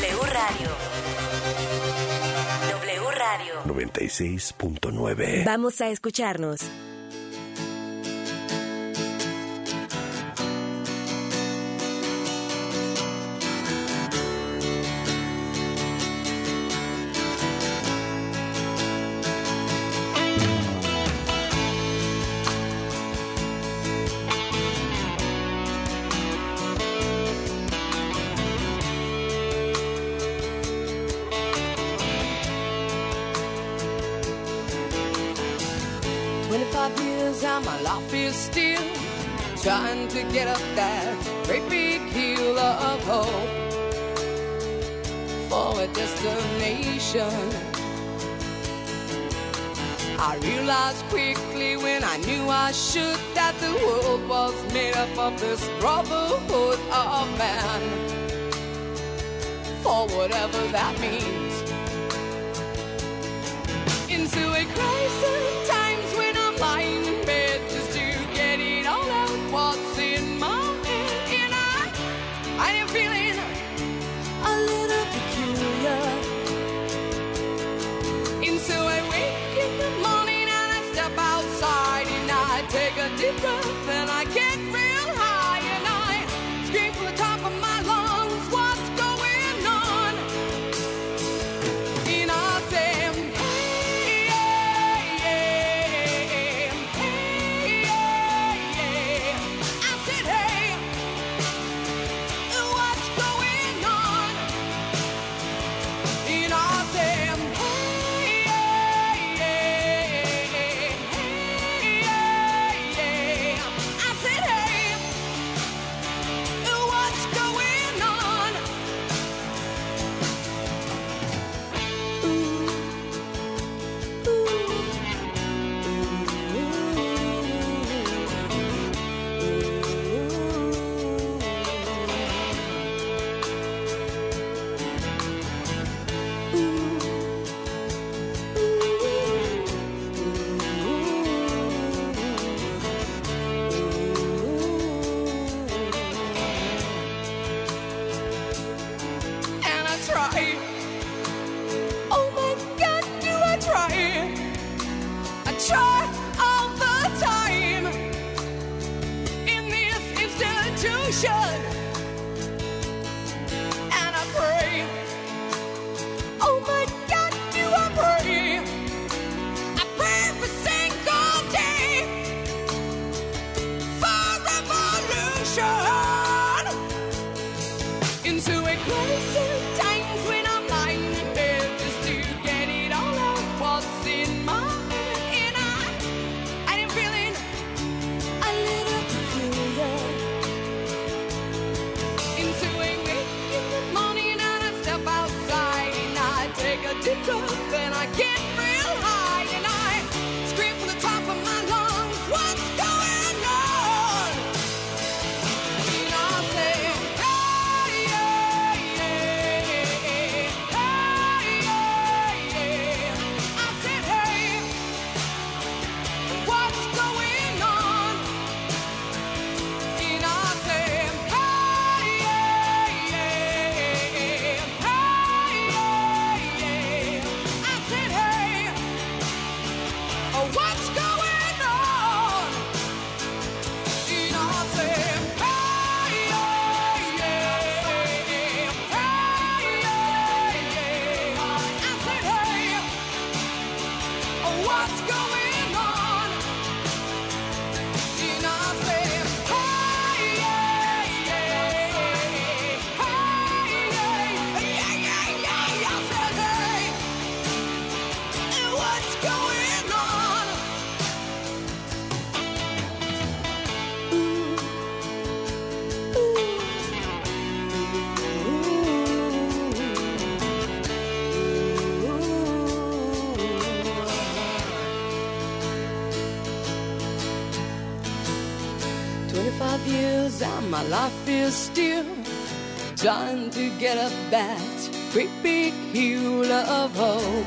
W Radio. W Radio. 96.9. Vamos a escucharnos. world was made up of this brotherhood of man. For whatever that means. still trying to get up that great big hill of hope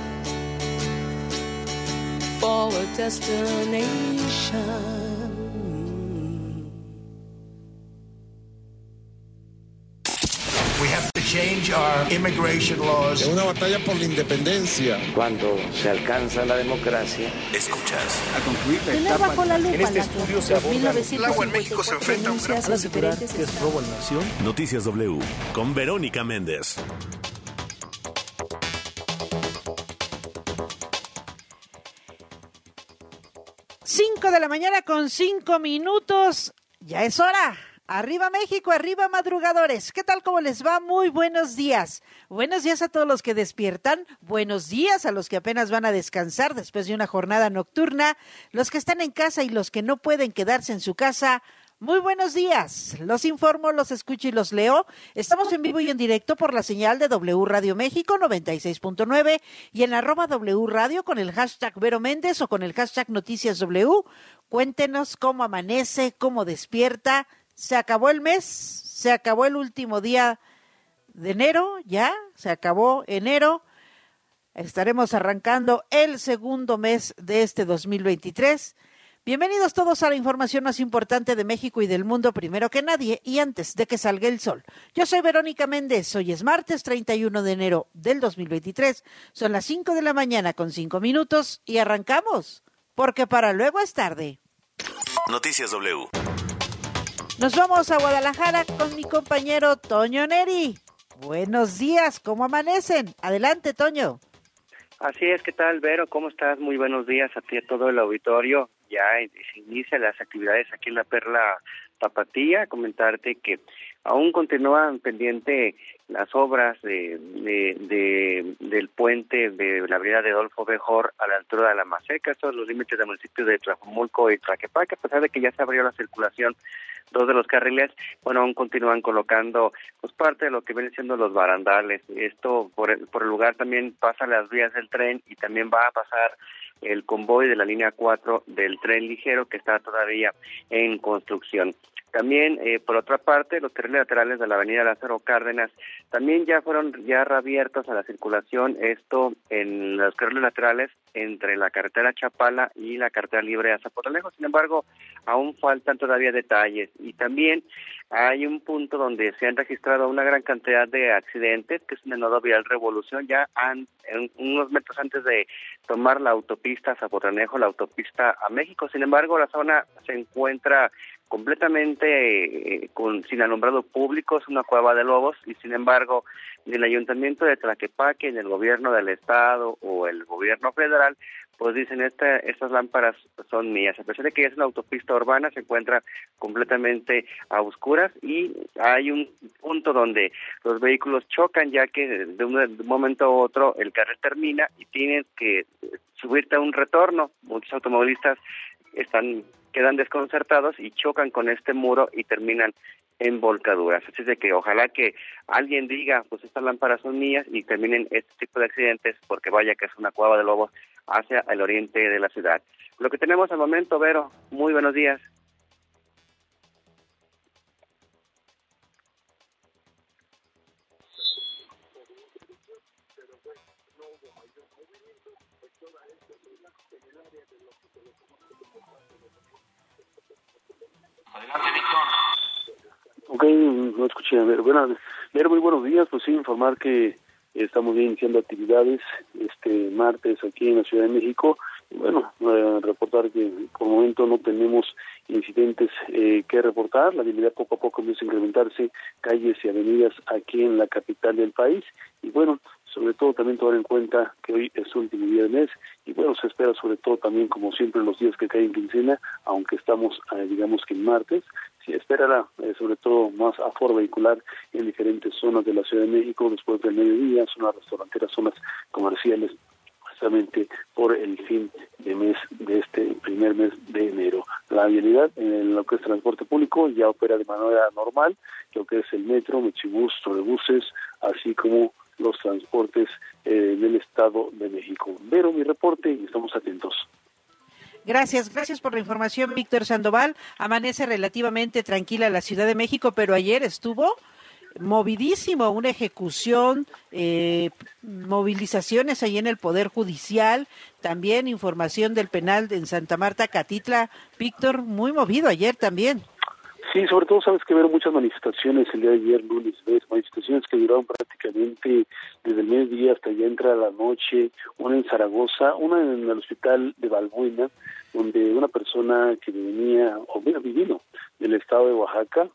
for a destination. Immigration laws. Es una batalla por la independencia. Cuando se alcanza la democracia, escuchas. A concluir la etapa bajo la lupa en este estudio se aborda 1954 El agua en México se enfrenta a un gran- asegurar que es robo a la nación. Noticias W con Verónica Méndez. Cinco de la mañana con cinco minutos. Ya es hora. Arriba México, arriba madrugadores. ¿Qué tal? ¿Cómo les va? Muy buenos días. Buenos días a todos los que despiertan. Buenos días a los que apenas van a descansar después de una jornada nocturna. Los que están en casa y los que no pueden quedarse en su casa. Muy buenos días. Los informo, los escucho y los leo. Estamos en vivo y en directo por la señal de W Radio México 96.9 y en arroba W Radio con el hashtag Vero Méndez o con el hashtag Noticias W. Cuéntenos cómo amanece, cómo despierta. Se acabó el mes, se acabó el último día de enero, ya, se acabó enero. Estaremos arrancando el segundo mes de este 2023. Bienvenidos todos a la información más importante de México y del mundo primero que nadie y antes de que salga el sol. Yo soy Verónica Méndez, hoy es martes 31 de enero del 2023, son las 5 de la mañana con 5 minutos y arrancamos, porque para luego es tarde. Noticias W. Nos vamos a Guadalajara con mi compañero Toño Neri. Buenos días, ¿cómo amanecen? Adelante, Toño. Así es, ¿qué tal, Vero? ¿Cómo estás? Muy buenos días a ti a todo el auditorio. Ya se inician las actividades aquí en la Perla Tapatía. Comentarte que aún continúan pendiente las obras de, de, de- del puente de la avenida de Adolfo Bejor a la altura de la Maseca, estos son los límites del municipio de Tlajumulco y Tlaquepaque, a pesar de que ya se abrió la circulación dos de los carriles, bueno, aún continúan colocando pues parte de lo que vienen siendo los barandales. Esto por el, por el lugar también pasa las vías del tren y también va a pasar el convoy de la línea 4 del tren ligero que está todavía en construcción. También, eh, por otra parte, los carriles laterales de la avenida Lázaro Cárdenas también ya fueron ya reabiertos a la circulación, esto en los carriles laterales entre la carretera Chapala y la carretera libre a Zapotalejo. Sin embargo, aún faltan todavía detalles y también hay un punto donde se han registrado una gran cantidad de accidentes, que es en el nodo vial Revolución, ya han, en unos metros antes de tomar la autopista Zapotanejo, la autopista a México. Sin embargo, la zona se encuentra completamente eh, con sin alumbrado público, es una cueva de lobos y sin embargo ni el ayuntamiento de Tlaquepaque, ni el gobierno del estado o el gobierno federal pues dicen esta, estas lámparas son mías, a pesar de que es una autopista urbana, se encuentra completamente a oscuras y hay un punto donde los vehículos chocan ya que de un, de un momento a otro el carril termina y tienen que subirte a un retorno. Muchos automovilistas están quedan desconcertados y chocan con este muro y terminan en volcaduras. Así es de que ojalá que alguien diga, pues estas lámparas son mías y terminen este tipo de accidentes porque vaya que es una cueva de lobos hacia el oriente de la ciudad. Lo que tenemos al momento, Vero, muy buenos días. Ok, no escuché. A ver, bueno, muy buenos días. Pues sí, informar que estamos iniciando actividades este martes aquí en la Ciudad de México. Bueno, eh, reportar que por el momento no tenemos incidentes eh, que reportar. La habilidad poco a poco empieza a incrementarse calles y avenidas aquí en la capital del país. Y bueno, sobre todo también tomar en cuenta que hoy es último día del mes y bueno, se espera sobre todo también como siempre los días que caen en quincena, aunque estamos eh, digamos que en martes, se esperará eh, sobre todo más aforo vehicular en diferentes zonas de la Ciudad de México después del mediodía, zonas restauranteras, zonas comerciales, precisamente por el fin de mes de este primer mes de enero. La vialidad en lo que es transporte público ya opera de manera normal, lo que es el metro, mechibús, trolebuses, así como los transportes eh, del Estado de México. Vero, mi reporte y estamos atentos. Gracias, gracias por la información, Víctor Sandoval. Amanece relativamente tranquila la Ciudad de México, pero ayer estuvo movidísimo, una ejecución, eh, movilizaciones ahí en el Poder Judicial, también información del penal en Santa Marta, Catitla. Víctor, muy movido ayer también. Sí, sobre todo sabes que hubo muchas manifestaciones el día de ayer, lunes, ves, manifestaciones que duraron prácticamente desde el mediodía hasta ya entra la noche, una en Zaragoza, una en el hospital de Balbuena, donde una persona que venía, o vivino del estado de Oaxaca,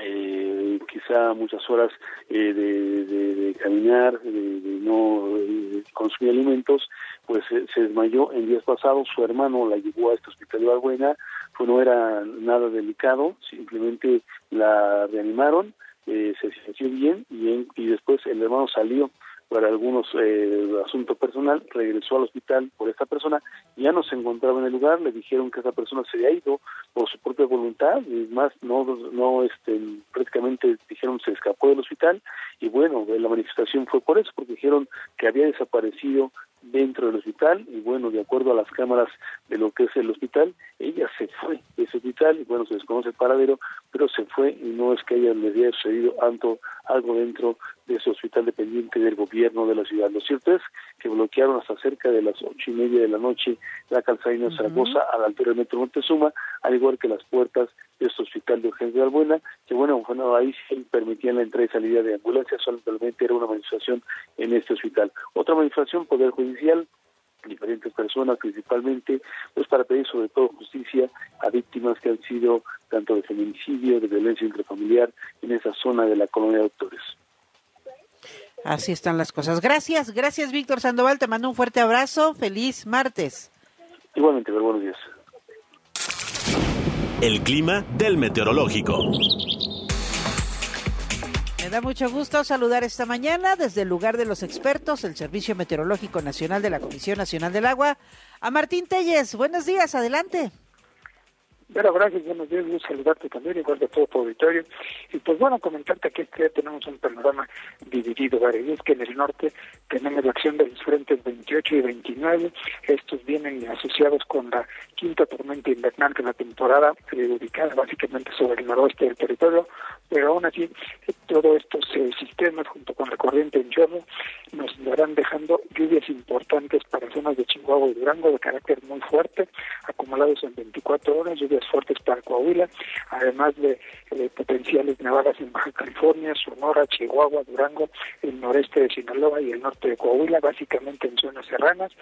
eh, quizá muchas horas eh, de, de, caminar, de, de no eh, consumir alimentos, pues eh, se desmayó en días pasados, su hermano la llevó a este hospital de Balbuena, pues no era nada delicado, simplemente la reanimaron, eh, se sintió bien y, en, y después el hermano salió para algunos eh, asuntos personal, regresó al hospital por esta persona, ya no se encontraba en el lugar, le dijeron que esa persona se había ido por su propia voluntad, y más no, no este, prácticamente dijeron se escapó del hospital, y bueno, la manifestación fue por eso, porque dijeron que había desaparecido dentro del hospital y bueno, de acuerdo a las cámaras de lo que es el hospital, ella se fue de ese hospital y bueno, se desconoce el paradero, pero se fue y no es que haya le haya sucedido algo, algo dentro de ese hospital dependiente del gobierno de la ciudad. Lo cierto es que bloquearon hasta cerca de las ocho y media de la noche la calzada de Zaragoza a la altura del metro Montezuma, al igual que las puertas de este hospital de urgencia de Albuena, que bueno, bueno, ahí sí permitían la entrada y salida de ambulancias, solamente era una manifestación en este hospital. Otra manifestación, Poder Judicial, diferentes personas principalmente, pues para pedir sobre todo justicia a víctimas que han sido tanto de feminicidio, de violencia intrafamiliar en esa zona de la colonia de doctores. Así están las cosas. Gracias, gracias Víctor Sandoval, te mando un fuerte abrazo, feliz martes. Igualmente, buenos días. El clima del meteorológico. Me da mucho gusto saludar esta mañana desde el lugar de los expertos, el Servicio Meteorológico Nacional de la Comisión Nacional del Agua, a Martín Telles. Buenos días, adelante. Bueno, gracias, buenos días, saludarte también, igual de todo tu auditorio. Y pues bueno, comentarte que este día tenemos un panorama dividido, ¿vale? Y es que en el norte tenemos la acción de los frentes 28 y 29, estos vienen asociados con la quinta tormenta invernal de la temporada, eh, básicamente sobre el noroeste del territorio, pero aún así todos estos eh, sistemas junto con la corriente en chorro nos estarán dejando lluvias importantes para zonas de Chihuahua y Durango de carácter muy fuerte, acumulados en 24 horas, lluvias fuertes para Coahuila, además de potenciales nevadas en Baja California, Sonora, Chihuahua, Durango, el noreste de Sinaloa y el norte de Coahuila, básicamente en zonas serranas,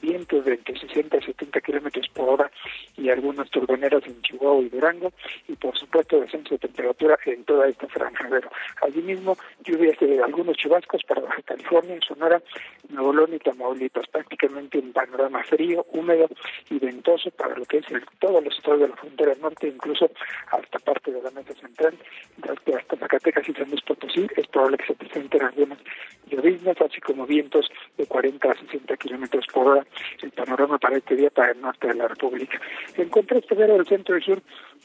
vientos de entre 60 y 70 kilómetros por hora y algunas turboneras en Chihuahua y Durango, y por supuesto descenso de temperatura en toda esta franja. Pero asimismo, lluvias de algunos chubascos para Baja California, Sonora, Nuevo León y Tamaulipas, prácticamente un panorama frío, húmedo y ventoso para lo que es el, todos de la frontera norte, incluso hasta parte de la mesa central, hasta Zacatecas y San Luis Potosí, es probable que se presenten algunas lloviznas, así como vientos de 40 a 60 kilómetros por hora, el panorama para este día para el norte de la República. En contraste, pero el centro y sur,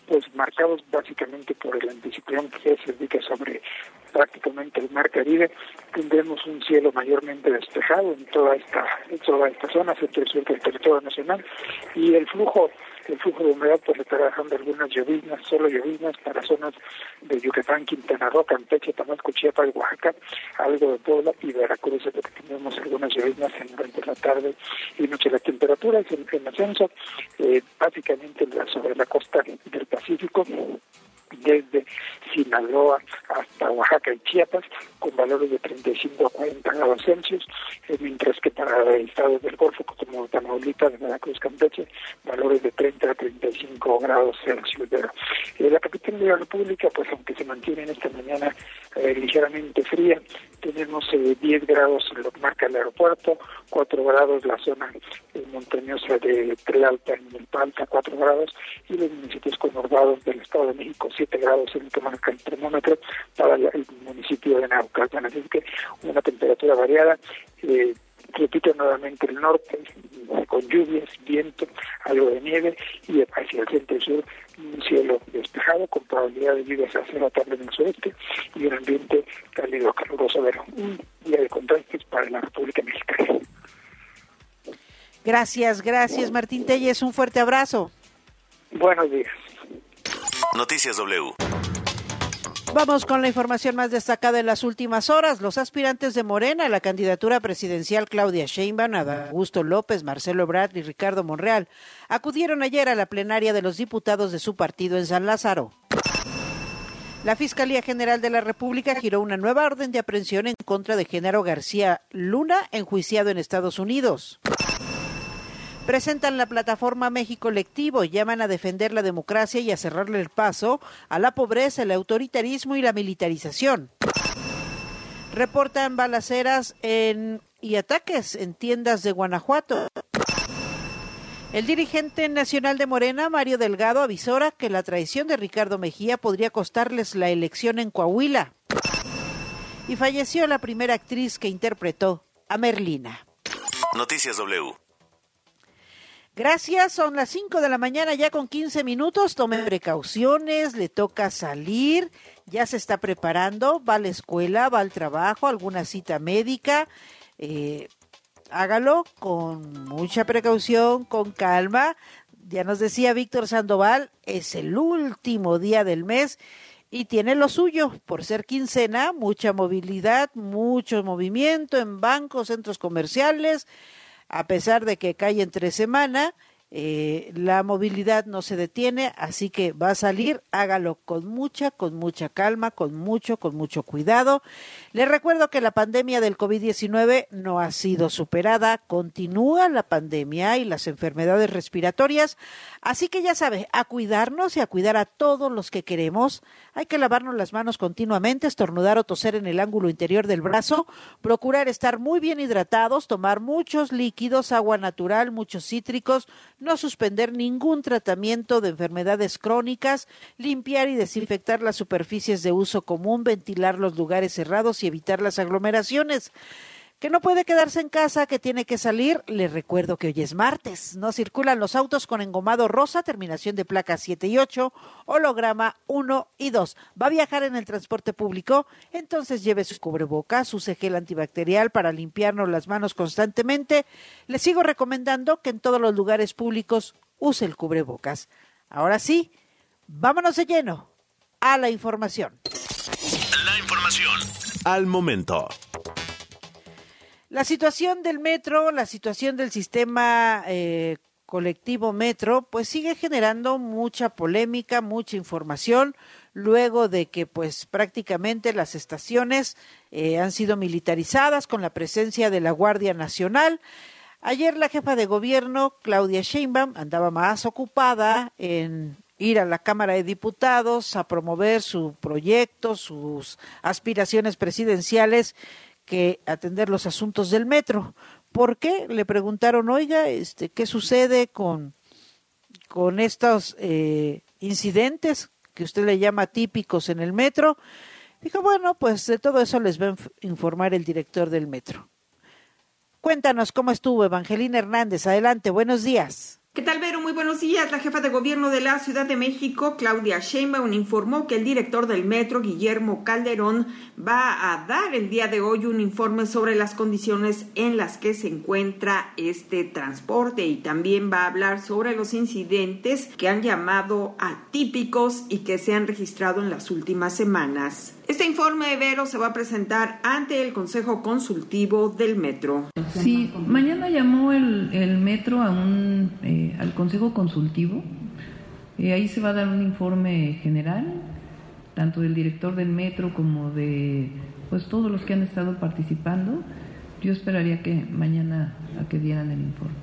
pues marcados básicamente por el anticiclón que se ubica sobre prácticamente el mar Caribe, tendremos un cielo mayormente despejado en toda esta, en toda esta zona, centro y sur del territorio nacional, y el flujo el flujo de humedad pues estará dejando algunas lloviznas, solo lloviznas para zonas de Yucatán, Quintana Roo, Campeche, Tabasco, Chiapas, Oaxaca, algo de Puebla y Veracruz, porque tenemos algunas lloviznas en durante la tarde y noche. Las temperaturas en, en ascenso, eh, básicamente sobre la costa del Pacífico, desde Sinaloa hasta Oaxaca y Chiapas, con valores de 35 a 40 grados Celsius, eh, mientras que para estados del Golfo, como Tamaulipas, Veracruz, Campeche, valores de 30 a 35 grados Celsius. Eh, la capital de la República, pues aunque se mantiene en esta mañana eh, ligeramente fría, tenemos 10 grados en lo que marca el aeropuerto, 4 grados la zona montañosa de Tlalpan en el Palta, 4 grados, y los municipios conurbados del Estado de México, 7 grados en el que marca el termómetro para el municipio de Naucalpan. Así que una temperatura variada. Eh, repito nuevamente el norte, con lluvias, viento, algo de nieve, y hacia el centro y sur un cielo despejado con probabilidad de lluvias hacia la tarde en el sureste y un ambiente cálido, caluroso, pero un día de contrastes para la República Mexicana. Gracias, gracias Martín Telles, un fuerte abrazo. Buenos días. Noticias W. Vamos con la información más destacada en las últimas horas. Los aspirantes de Morena a la candidatura presidencial Claudia Sheinbaum, Augusto López, Marcelo Ebrard y Ricardo Monreal acudieron ayer a la plenaria de los diputados de su partido en San Lázaro. La Fiscalía General de la República giró una nueva orden de aprehensión en contra de Genaro García Luna, enjuiciado en Estados Unidos. Presentan la plataforma México Colectivo, llaman a defender la democracia y a cerrarle el paso a la pobreza, el autoritarismo y la militarización. Reportan balaceras en, y ataques en tiendas de Guanajuato. El dirigente nacional de Morena, Mario Delgado, avisora que la traición de Ricardo Mejía podría costarles la elección en Coahuila. Y falleció la primera actriz que interpretó a Merlina. Noticias W. Gracias, son las 5 de la mañana ya con 15 minutos. Tome precauciones, le toca salir, ya se está preparando, va a la escuela, va al trabajo, alguna cita médica. Eh, hágalo con mucha precaución, con calma. Ya nos decía Víctor Sandoval, es el último día del mes y tiene lo suyo, por ser quincena, mucha movilidad, mucho movimiento en bancos, centros comerciales, a pesar de que cae entre semana eh, la movilidad no se detiene, así que va a salir, hágalo con mucha, con mucha calma, con mucho, con mucho cuidado. Les recuerdo que la pandemia del COVID-19 no ha sido superada, continúa la pandemia y las enfermedades respiratorias, así que ya sabe, a cuidarnos y a cuidar a todos los que queremos. Hay que lavarnos las manos continuamente, estornudar o toser en el ángulo interior del brazo, procurar estar muy bien hidratados, tomar muchos líquidos, agua natural, muchos cítricos, no suspender ningún tratamiento de enfermedades crónicas, limpiar y desinfectar las superficies de uso común, ventilar los lugares cerrados y evitar las aglomeraciones que no puede quedarse en casa, que tiene que salir. Le recuerdo que hoy es martes. No circulan los autos con engomado rosa, terminación de placas 7 y 8, holograma 1 y 2. ¿Va a viajar en el transporte público? Entonces lleve su cubrebocas, use gel antibacterial para limpiarnos las manos constantemente. Le sigo recomendando que en todos los lugares públicos use el cubrebocas. Ahora sí, vámonos de lleno a la información. La información al momento. La situación del metro, la situación del sistema eh, colectivo metro, pues sigue generando mucha polémica, mucha información, luego de que pues prácticamente las estaciones eh, han sido militarizadas con la presencia de la Guardia Nacional. Ayer la jefa de gobierno, Claudia Sheinbaum, andaba más ocupada en ir a la Cámara de Diputados a promover su proyecto, sus aspiraciones presidenciales que atender los asuntos del metro. ¿Por qué? Le preguntaron, oiga, este, ¿qué sucede con, con estos eh, incidentes que usted le llama típicos en el metro? Dijo, bueno, pues de todo eso les va a informar el director del metro. Cuéntanos cómo estuvo Evangelina Hernández. Adelante, buenos días. ¿Qué tal, Vero? Muy buenos días. La jefa de gobierno de la Ciudad de México, Claudia Sheinbaum, informó que el director del metro, Guillermo Calderón, va a dar el día de hoy un informe sobre las condiciones en las que se encuentra este transporte y también va a hablar sobre los incidentes que han llamado atípicos y que se han registrado en las últimas semanas. Este informe, Vero, se va a presentar ante el Consejo Consultivo del Metro. Sí, mañana llamó el, Metro a un, eh, al Consejo Consultivo. Eh, ahí se va a dar un informe general, tanto del director del Metro como de pues todos los que han estado participando. Yo esperaría que mañana que dieran el informe.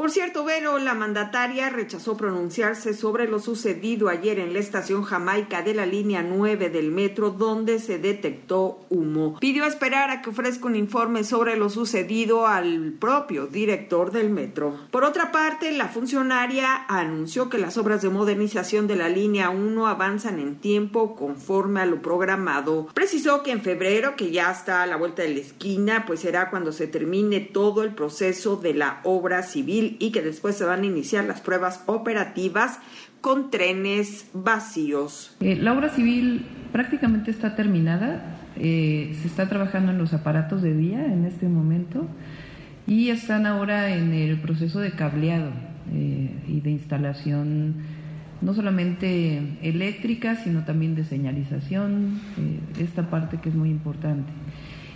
Por cierto, Vero, la mandataria rechazó pronunciarse sobre lo sucedido ayer en la estación Jamaica de la línea 9 del metro, donde se detectó humo. Pidió esperar a que ofrezca un informe sobre lo sucedido al propio director del metro. Por otra parte, la funcionaria anunció que las obras de modernización de la línea 1 avanzan en tiempo conforme a lo programado. Precisó que en febrero, que ya está a la vuelta de la esquina, pues será cuando se termine todo el proceso de la obra civil y que después se van a iniciar las pruebas operativas con trenes vacíos. Eh, la obra civil prácticamente está terminada, eh, se está trabajando en los aparatos de vía en este momento y están ahora en el proceso de cableado eh, y de instalación no solamente eléctrica, sino también de señalización, esta parte que es muy importante.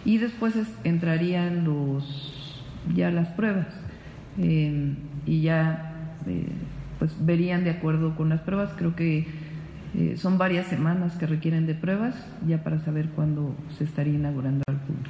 Y después entrarían los ya las pruebas. Eh, y ya eh, pues verían de acuerdo con las pruebas. Creo que Eh, son varias semanas que requieren de pruebas ya para saber cuándo se estaría inaugurando al público.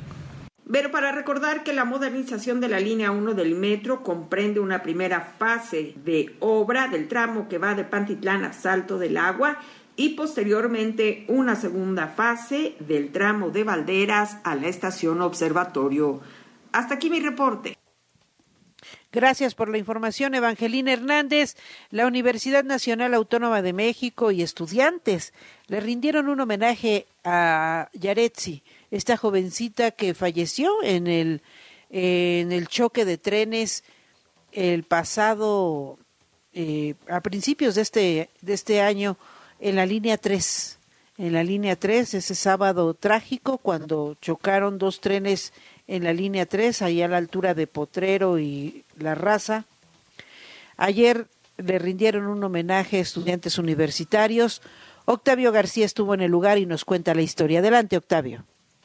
Pero para recordar que la modernización de la línea 1 del metro comprende una primera fase de obra del tramo que va de Pantitlán a Salto del Agua y posteriormente una segunda fase del tramo de Valderas a la estación Observatorio. Hasta aquí mi reporte. Gracias por la información, Evangelina Hernández. La Universidad Nacional Autónoma de México y estudiantes le rindieron un homenaje a Yaretsi, esta jovencita que falleció en el, en el choque de trenes el pasado, eh, a principios de este, de este año, en la línea 3. En la línea 3, ese sábado trágico, cuando chocaron dos trenes en la línea 3, ahí a la altura de Potrero y La Raza. Ayer le rindieron un homenaje a estudiantes universitarios. Octavio García estuvo en el lugar y nos cuenta la historia. Adelante, Octavio.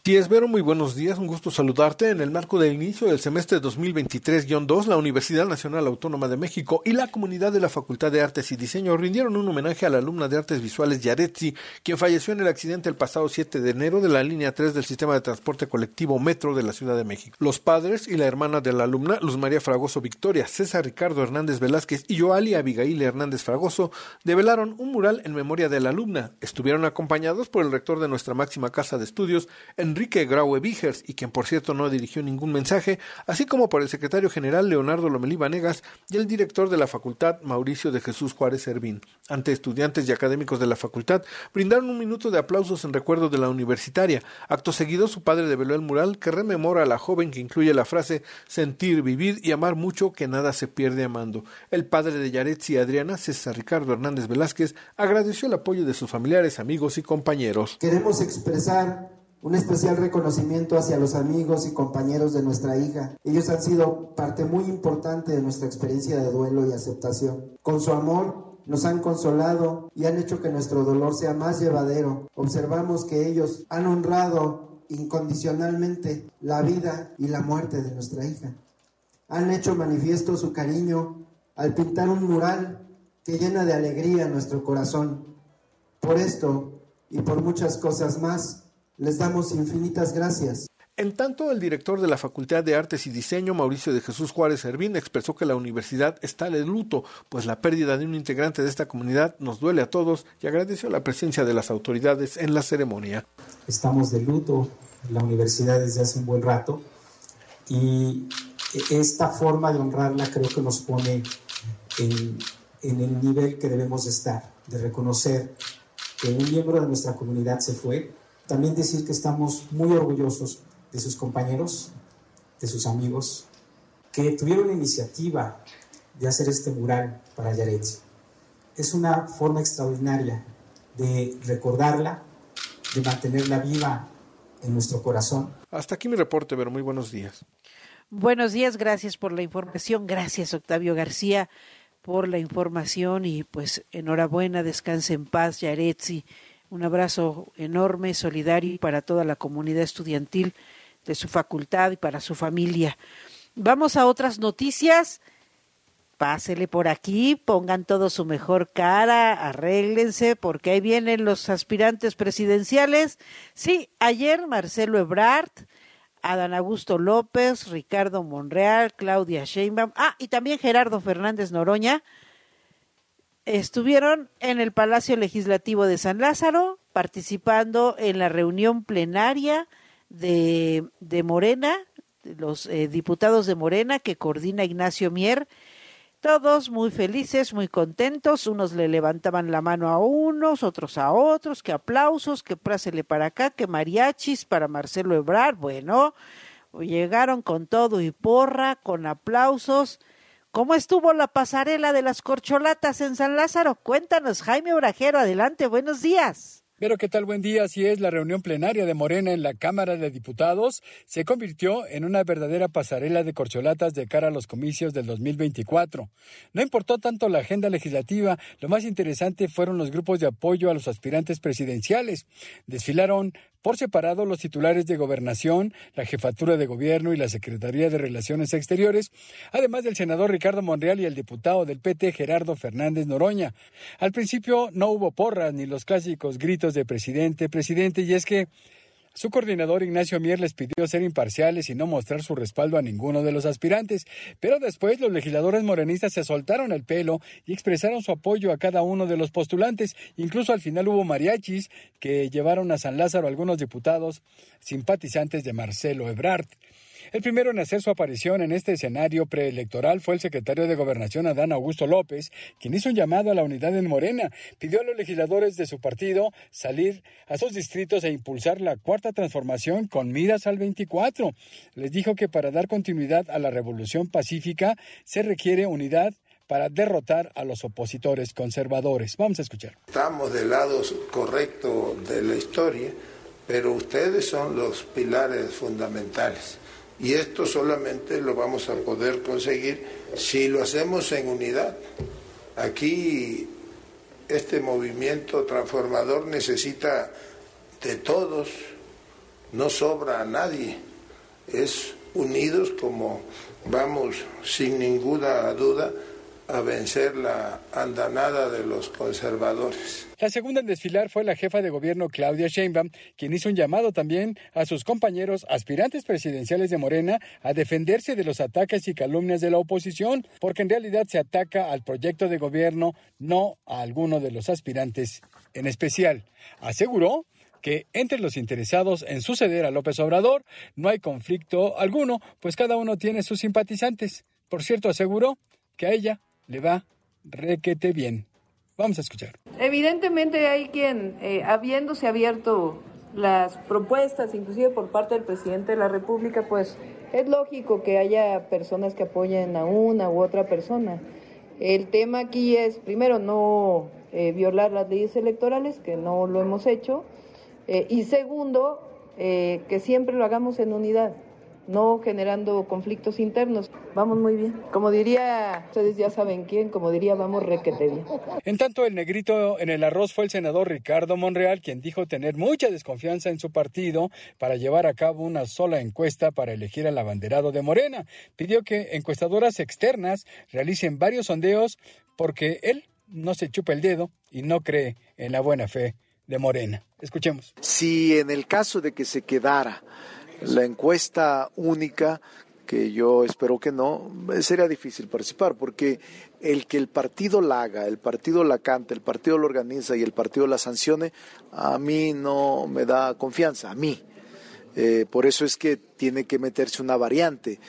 Sí, Esbero, muy buenos días, un gusto saludarte. En el marco del inicio del semestre 2023-2, la Universidad Nacional Autónoma de México y la comunidad de la Facultad de Artes y Diseño rindieron un homenaje a la alumna de Artes Visuales Yaretsi, quien falleció en el accidente el pasado 7 de enero de la línea 3 del sistema de transporte colectivo Metro de la Ciudad de México. Los padres y la hermana de la alumna, Luz María Fragoso Victoria, César Ricardo Hernández Velázquez y Joali Abigail Hernández Fragoso, develaron un mural en memoria de la alumna. Estuvieron acompañados por el rector de nuestra máxima casa de estudios, Enrique Graue Vigers, y quien por cierto no dirigió ningún mensaje, así como por el secretario general Leonardo Lomelí Vanegas y el director de la facultad Mauricio de Jesús Juárez Servín. Ante estudiantes y académicos de la facultad, brindaron un minuto de aplausos en recuerdo de la universitaria. Acto seguido, su padre develó el mural que rememora a la joven que incluye la frase sentir, vivir y amar mucho que nada se pierde amando. El padre de Yaretsi y Adriana, César Ricardo Hernández Velázquez, agradeció el apoyo de sus familiares, amigos y compañeros. Queremos expresar un especial reconocimiento hacia los amigos y compañeros de nuestra hija. Ellos han sido parte muy importante de nuestra experiencia de duelo y aceptación. Con su amor nos han consolado y han hecho que nuestro dolor sea más llevadero. Observamos que ellos han honrado incondicionalmente la vida y la muerte de nuestra hija. Han hecho manifiesto su cariño al pintar un mural que llena de alegría nuestro corazón. Por esto y por muchas cosas más, les damos infinitas gracias. En tanto, el director de la Facultad de Artes y Diseño, Mauricio de Jesús Juárez Servín, expresó que la universidad está de luto, pues la pérdida de un integrante de esta comunidad nos duele a todos y agradeció la presencia de las autoridades en la ceremonia. Estamos de luto en la universidad desde hace un buen rato y esta forma de honrarla creo que nos pone en, en el nivel que debemos estar, de reconocer que un miembro de nuestra comunidad se fue también decir que estamos muy orgullosos de sus compañeros, de sus amigos, que tuvieron la iniciativa de hacer este mural para Yaretsi. Es una forma extraordinaria de recordarla, de mantenerla viva en nuestro corazón. Hasta aquí mi reporte, pero muy buenos días. Buenos días, gracias por la información, gracias Octavio García por la información y pues enhorabuena, descanse en paz, Yaretsi un abrazo enorme, solidario para toda la comunidad estudiantil de su facultad y para su familia. Vamos a otras noticias. Pásele por aquí, pongan todo su mejor cara, arréglense, porque ahí vienen los aspirantes presidenciales. Sí, ayer Marcelo Ebrard, Adán Augusto López, Ricardo Monreal, Claudia Sheinbaum, ah, y también Gerardo Fernández Noroña, estuvieron en el Palacio Legislativo de San Lázaro participando en la reunión plenaria de, de Morena, los eh, diputados de Morena que coordina Ignacio Mier. Todos muy felices, muy contentos, unos le levantaban la mano a unos, otros a otros, que aplausos, que prásele para acá, que mariachis para Marcelo Ebrard. Bueno, llegaron con todo y porra, con aplausos ¿Cómo estuvo la pasarela de las corcholatas en San Lázaro? Cuéntanos, Jaime Orajero, adelante, buenos días. Pero qué tal, buen día. Así es, la reunión plenaria de Morena en la Cámara de Diputados se convirtió en una verdadera pasarela de corcholatas de cara a los comicios del 2024. No importó tanto la agenda legislativa, lo más interesante fueron los grupos de apoyo a los aspirantes presidenciales. Desfilaron por separado los titulares de gobernación, la jefatura de gobierno y la Secretaría de Relaciones Exteriores, además del senador Ricardo Monreal y el diputado del PT Gerardo Fernández Noroña. Al principio no hubo porras ni los clásicos gritos de presidente, presidente, y es que su coordinador Ignacio Mier les pidió ser imparciales y no mostrar su respaldo a ninguno de los aspirantes, pero después los legisladores morenistas se soltaron el pelo y expresaron su apoyo a cada uno de los postulantes. Incluso al final hubo mariachis que llevaron a San Lázaro algunos diputados simpatizantes de Marcelo Ebrard. El primero en hacer su aparición en este escenario preelectoral fue el secretario de Gobernación Adán Augusto López, quien hizo un llamado a la unidad en Morena. Pidió a los legisladores de su partido salir a sus distritos e impulsar la cuarta transformación con miras al 24. Les dijo que para dar continuidad a la revolución pacífica se requiere unidad para derrotar a los opositores conservadores. Vamos a escuchar. Estamos del lado correcto de la historia, pero ustedes son los pilares fundamentales. Y esto solamente lo vamos a poder conseguir si lo hacemos en unidad. Aquí este movimiento transformador necesita de todos, no sobra a nadie. Es unidos como vamos sin ninguna duda a vencer la andanada de los conservadores. La segunda en desfilar fue la jefa de gobierno Claudia Sheinbaum, quien hizo un llamado también a sus compañeros aspirantes presidenciales de Morena a defenderse de los ataques y calumnias de la oposición, porque en realidad se ataca al proyecto de gobierno, no a alguno de los aspirantes en especial. Aseguró que entre los interesados en suceder a López Obrador no hay conflicto alguno, pues cada uno tiene sus simpatizantes. Por cierto, aseguró que a ella le va requete bien. Vamos a escuchar. Evidentemente hay quien, eh, habiéndose abierto las propuestas, inclusive por parte del presidente de la República, pues es lógico que haya personas que apoyen a una u otra persona. El tema aquí es, primero, no eh, violar las leyes electorales, que no lo hemos hecho, eh, y segundo, que siempre lo hagamos en unidad no generando conflictos internos. Vamos muy bien. Como diría, ustedes ya saben quién, como diría, vamos requete bien. En tanto, el negrito en el arroz fue el senador Ricardo Monreal, quien dijo tener mucha desconfianza en su partido para llevar a cabo una sola encuesta para elegir al abanderado de Morena. Pidió que encuestadoras externas realicen varios sondeos porque él no se chupa el dedo y no cree en la buena fe de Morena. Escuchemos. Si en el caso de que se quedara la encuesta única, que yo espero que no, sería difícil participar, porque el que el partido la haga, el partido la cante, el partido la organiza y el partido la sancione, a mí no me da confianza, a mí. Eh, por eso es que tiene que meterse una variante.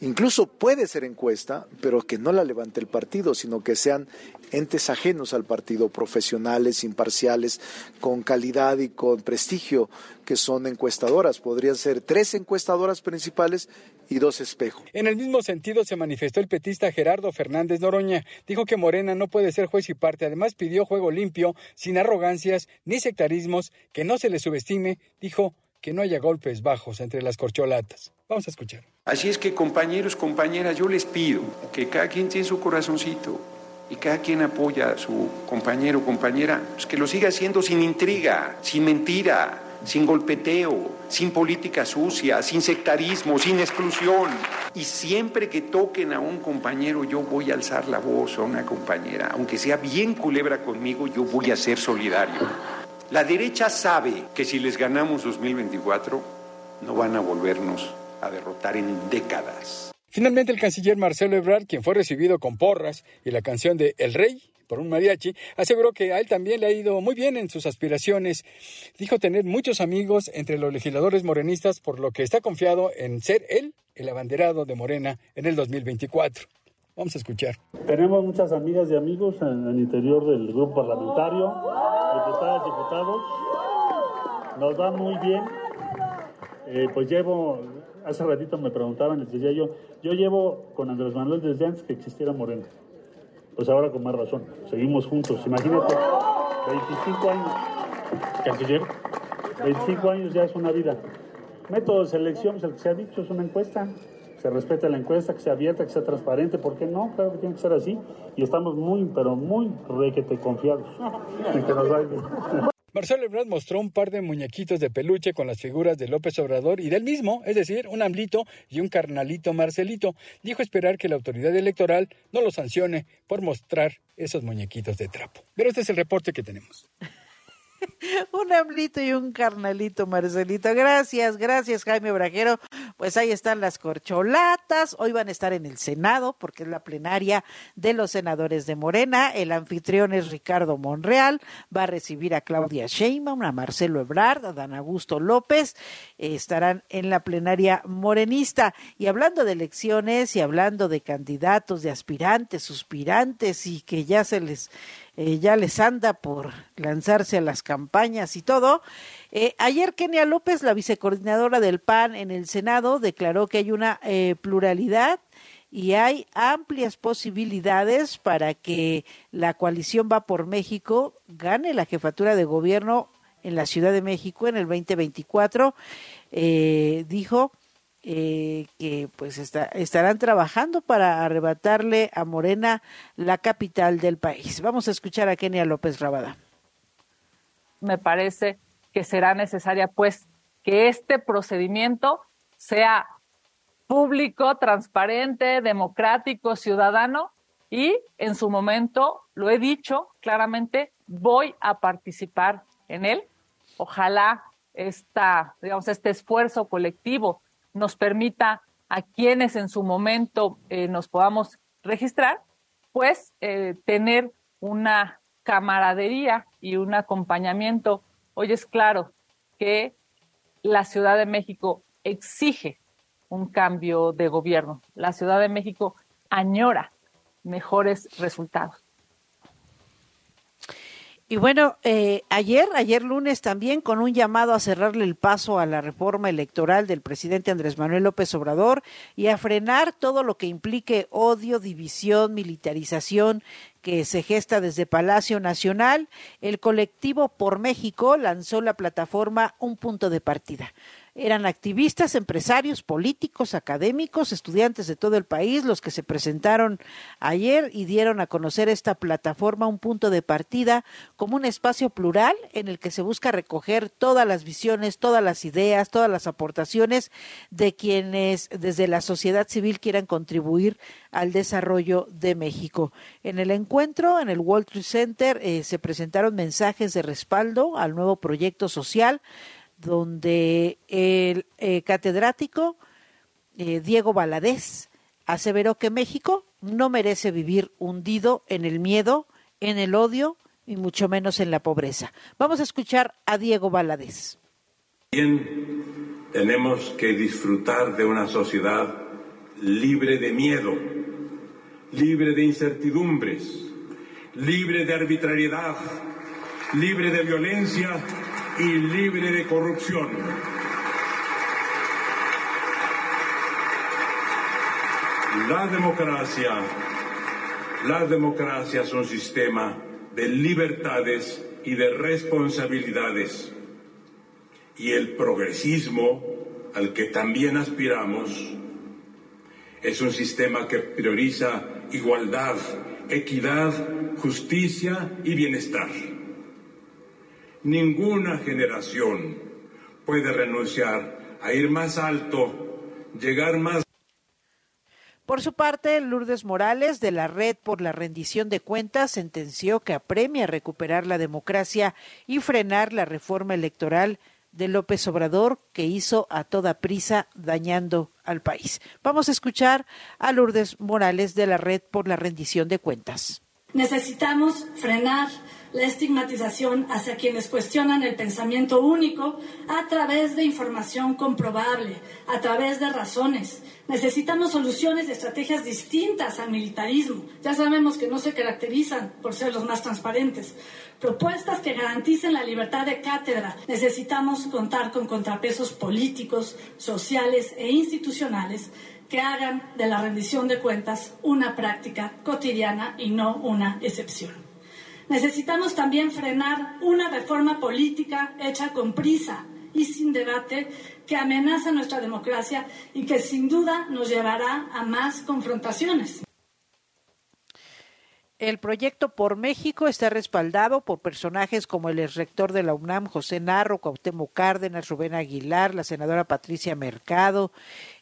Incluso puede ser encuesta, pero que no la levante el partido, sino que sean entes ajenos al partido, profesionales, imparciales, con calidad y con prestigio, que son encuestadoras. Podrían ser tres encuestadoras principales y dos espejos. En el mismo sentido se manifestó el petista Gerardo Fernández Noroña. Dijo que Morena no puede ser juez y parte. Además pidió juego limpio, sin arrogancias ni sectarismos, que no se le subestime. Dijo que no haya golpes bajos entre las corcholatas. Vamos a escuchar. Así es que compañeros, compañeras, yo les pido que cada quien tiene su corazoncito y cada quien apoya a su compañero o compañera, pues que lo siga haciendo sin intriga, sin mentira, sin golpeteo, sin política sucia, sin sectarismo, sin exclusión. Y siempre que toquen a un compañero, yo voy a alzar la voz a una compañera. Aunque sea bien culebra conmigo, yo voy a ser solidario. La derecha sabe que si les ganamos 2024, no van a volvernos a derrotar en décadas. Finalmente, el canciller Marcelo Ebrard, quien fue recibido con porras y la canción de El Rey por un mariachi, aseguró que a él también le ha ido muy bien en sus aspiraciones. Dijo tener muchos amigos entre los legisladores morenistas, por lo que está confiado en ser él el abanderado de Morena en el 2024. Vamos a escuchar. Tenemos muchas amigas y amigos en el interior del grupo parlamentario, diputadas, diputados. Nos va muy bien. Eh, pues llevo hace ratito me preguntaban, les decía yo, yo llevo con Andrés Manuel desde antes que existiera Morena. Pues ahora con más razón, seguimos juntos. Imagínate, 25 años, canciller, 25 años ya es una vida. Método de selección, el que se ha dicho, es una encuesta. Se respeta la encuesta, que sea abierta, que sea transparente. ¿Por qué no? Claro que tiene que ser así. Y estamos muy, pero muy requete confiados en que nos va Marcelo Ebrard mostró un par de muñequitos de peluche con las figuras de López Obrador y del mismo, es decir, un amlito y un carnalito Marcelito. Dijo esperar que la autoridad electoral no lo sancione por mostrar esos muñequitos de trapo. Pero este es el reporte que tenemos. un amlito y un carnalito, Marcelito. Gracias, gracias, Jaime Brajero. Pues ahí están las corcholatas. Hoy van a estar en el Senado, porque es la plenaria de los senadores de Morena. El anfitrión es Ricardo Monreal. Va a recibir a Claudia Sheinbaum, a Marcelo Ebrard, a Dan Augusto López. estarán en la plenaria morenista. Y hablando de elecciones y hablando de candidatos, de aspirantes, suspirantes y que ya se les eh, ya les anda por lanzarse a las campañas y todo. Eh, ayer Kenia López, la vicecoordinadora del PAN en el Senado, declaró que hay una eh, pluralidad y hay amplias posibilidades para que la coalición va por México gane la jefatura de gobierno en la Ciudad de México en el 2024. dijo eh, que pues estarán trabajando para arrebatarle a Morena la capital del país. Vamos a escuchar a Kenia López Rabada. Me parece que será necesaria pues que este procedimiento sea público, transparente, democrático, ciudadano y en su momento, lo he dicho claramente, voy a participar en él. Ojalá esta, digamos, este esfuerzo colectivo nos permita a quienes en su momento eh, nos podamos registrar, pues eh, tener una camaradería y un acompañamiento. Hoy es claro que la Ciudad de México exige un cambio de gobierno. La Ciudad de México añora mejores resultados. Y bueno, eh, ayer, ayer lunes también, con un llamado a cerrarle el paso a la reforma electoral del presidente Andrés Manuel López Obrador y a frenar todo lo que implique odio, división, militarización que se gesta desde Palacio Nacional, el colectivo Por México lanzó la plataforma Un Punto de Partida. Eran activistas, empresarios, políticos, académicos, estudiantes de todo el país los que se presentaron ayer y dieron a conocer esta plataforma, un punto de partida, como un espacio plural en el que se busca recoger todas las visiones, todas las ideas, todas las aportaciones de quienes desde la sociedad civil quieran contribuir al desarrollo de México. En el encuentro, en el World Trade Center, eh, se presentaron mensajes de respaldo al nuevo proyecto social donde el eh, catedrático eh, Diego Valadez aseveró que México no merece vivir hundido en el miedo, en el odio y mucho menos en la pobreza. Vamos a escuchar a Diego Valadez. Bien, tenemos que disfrutar de una sociedad libre de miedo, libre de incertidumbres, libre de arbitrariedad, libre de violencia y libre de corrupción. La democracia, la democracia es un sistema de libertades y de responsabilidades. Y el progresismo, al que también aspiramos, es un sistema que prioriza igualdad, equidad, justicia y bienestar. Ninguna generación puede renunciar a ir más alto, llegar más. Por su parte, Lourdes Morales, de la Red por la Rendición de Cuentas, sentenció que apremia recuperar la democracia y frenar la reforma electoral de López Obrador que hizo a toda prisa dañando al país. Vamos a escuchar a Lourdes Morales de la Red por la Rendición de Cuentas. Necesitamos frenar la estigmatización hacia quienes cuestionan el pensamiento único a través de información comprobable, a través de razones. Necesitamos soluciones y estrategias distintas al militarismo. Ya sabemos que no se caracterizan por ser los más transparentes. Propuestas que garanticen la libertad de cátedra. Necesitamos contar con contrapesos políticos, sociales e institucionales que hagan de la rendición de cuentas una práctica cotidiana y no una excepción. Necesitamos también frenar una reforma política hecha con prisa y sin debate que amenaza nuestra democracia y que sin duda nos llevará a más confrontaciones. El proyecto por México está respaldado por personajes como el rector de la UNAM, José Narro, Cuauhtémoc Cárdenas, Rubén Aguilar, la senadora Patricia Mercado,